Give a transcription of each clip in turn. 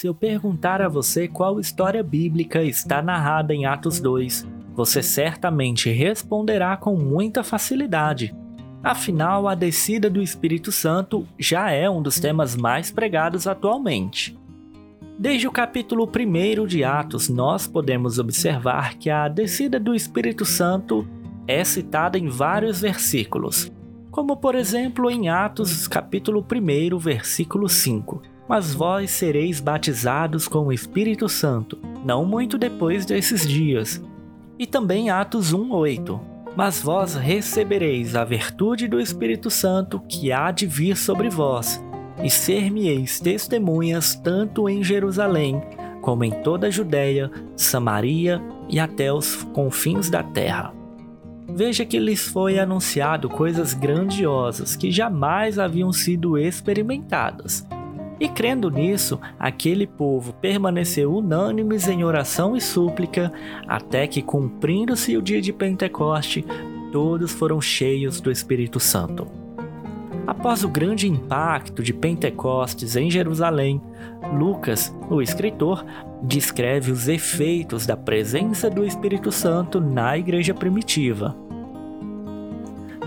Se eu perguntar a você qual história bíblica está narrada em Atos 2, você certamente responderá com muita facilidade. Afinal, a descida do Espírito Santo já é um dos temas mais pregados atualmente. Desde o capítulo 1 de Atos, nós podemos observar que a descida do Espírito Santo é citada em vários versículos, como por exemplo em Atos capítulo 1, versículo 5 mas vós sereis batizados com o Espírito Santo, não muito depois desses dias. E também Atos 1:8. Mas vós recebereis a virtude do Espírito Santo que há de vir sobre vós, e ser-me-eis testemunhas tanto em Jerusalém, como em toda a Judéia, Samaria e até os confins da terra. Veja que lhes foi anunciado coisas grandiosas que jamais haviam sido experimentadas e crendo nisso, aquele povo permaneceu unânimes em oração e súplica, até que, cumprindo-se o dia de Pentecoste, todos foram cheios do Espírito Santo. Após o grande impacto de Pentecostes em Jerusalém, Lucas, o escritor, descreve os efeitos da presença do Espírito Santo na igreja primitiva.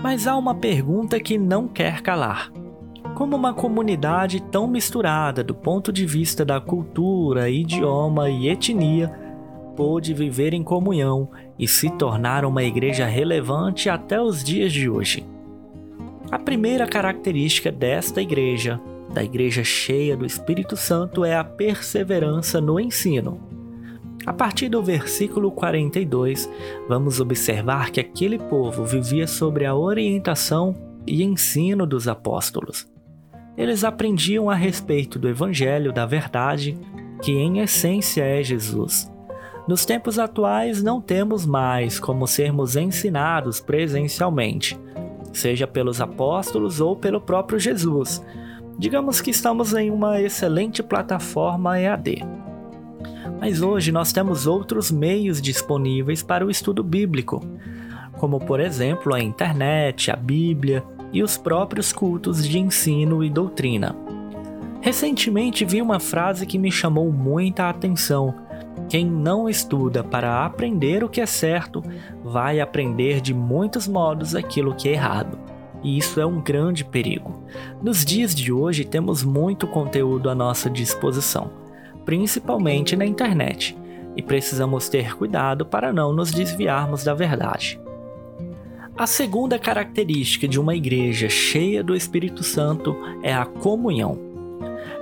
Mas há uma pergunta que não quer calar. Como uma comunidade tão misturada do ponto de vista da cultura, idioma e etnia pôde viver em comunhão e se tornar uma igreja relevante até os dias de hoje. A primeira característica desta igreja, da igreja cheia do Espírito Santo, é a perseverança no ensino. A partir do versículo 42, vamos observar que aquele povo vivia sobre a orientação e ensino dos apóstolos eles aprendiam a respeito do Evangelho da Verdade, que em essência é Jesus. Nos tempos atuais, não temos mais como sermos ensinados presencialmente, seja pelos apóstolos ou pelo próprio Jesus. Digamos que estamos em uma excelente plataforma EAD. Mas hoje nós temos outros meios disponíveis para o estudo bíblico, como por exemplo a internet, a Bíblia e os próprios cultos de ensino e doutrina. Recentemente vi uma frase que me chamou muita atenção. Quem não estuda para aprender o que é certo, vai aprender de muitos modos aquilo que é errado. E isso é um grande perigo. Nos dias de hoje temos muito conteúdo à nossa disposição, principalmente na internet, e precisamos ter cuidado para não nos desviarmos da verdade. A segunda característica de uma igreja cheia do Espírito Santo é a comunhão.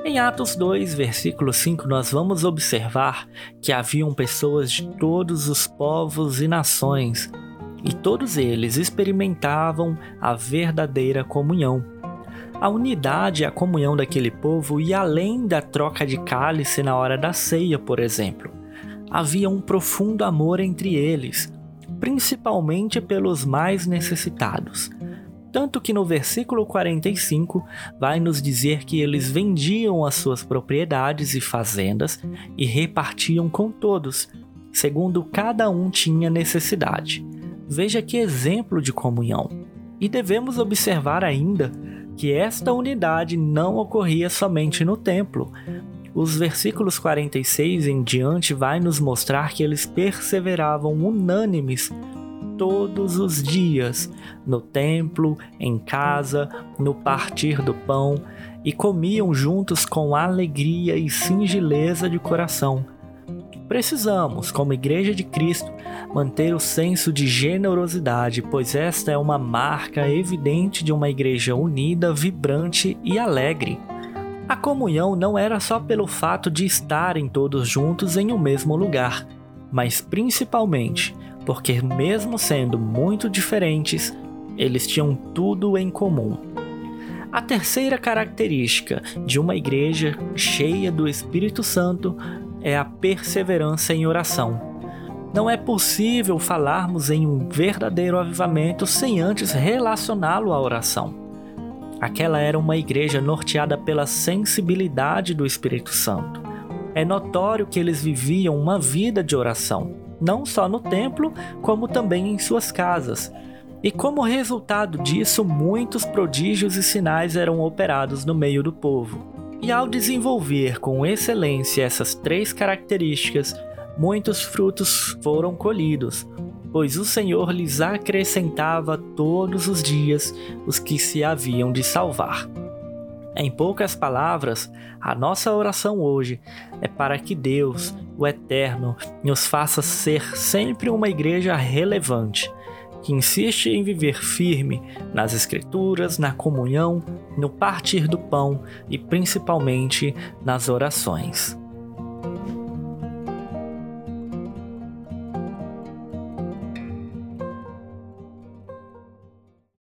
Em Atos 2, versículo 5, nós vamos observar que haviam pessoas de todos os povos e nações, e todos eles experimentavam a verdadeira comunhão. A unidade e a comunhão daquele povo ia além da troca de cálice na hora da ceia, por exemplo. Havia um profundo amor entre eles, principalmente pelos mais necessitados. Tanto que no versículo 45 vai nos dizer que eles vendiam as suas propriedades e fazendas e repartiam com todos, segundo cada um tinha necessidade. Veja que exemplo de comunhão. E devemos observar ainda que esta unidade não ocorria somente no templo, os versículos 46 em diante vai nos mostrar que eles perseveravam unânimes todos os dias, no templo, em casa, no partir do pão, e comiam juntos com alegria e singeleza de coração. Precisamos, como Igreja de Cristo, manter o senso de generosidade, pois esta é uma marca evidente de uma igreja unida, vibrante e alegre. A comunhão não era só pelo fato de estarem todos juntos em um mesmo lugar, mas principalmente porque, mesmo sendo muito diferentes, eles tinham tudo em comum. A terceira característica de uma igreja cheia do Espírito Santo é a perseverança em oração. Não é possível falarmos em um verdadeiro avivamento sem antes relacioná-lo à oração. Aquela era uma igreja norteada pela sensibilidade do Espírito Santo. É notório que eles viviam uma vida de oração, não só no templo, como também em suas casas. E como resultado disso, muitos prodígios e sinais eram operados no meio do povo. E ao desenvolver com excelência essas três características, muitos frutos foram colhidos, pois o Senhor lhes acrescentava todos os dias os que se haviam de salvar. Em poucas palavras, a nossa oração hoje é para que Deus, o Eterno, nos faça ser sempre uma igreja relevante, que insiste em viver firme nas Escrituras, na comunhão, no partir do pão e principalmente nas orações.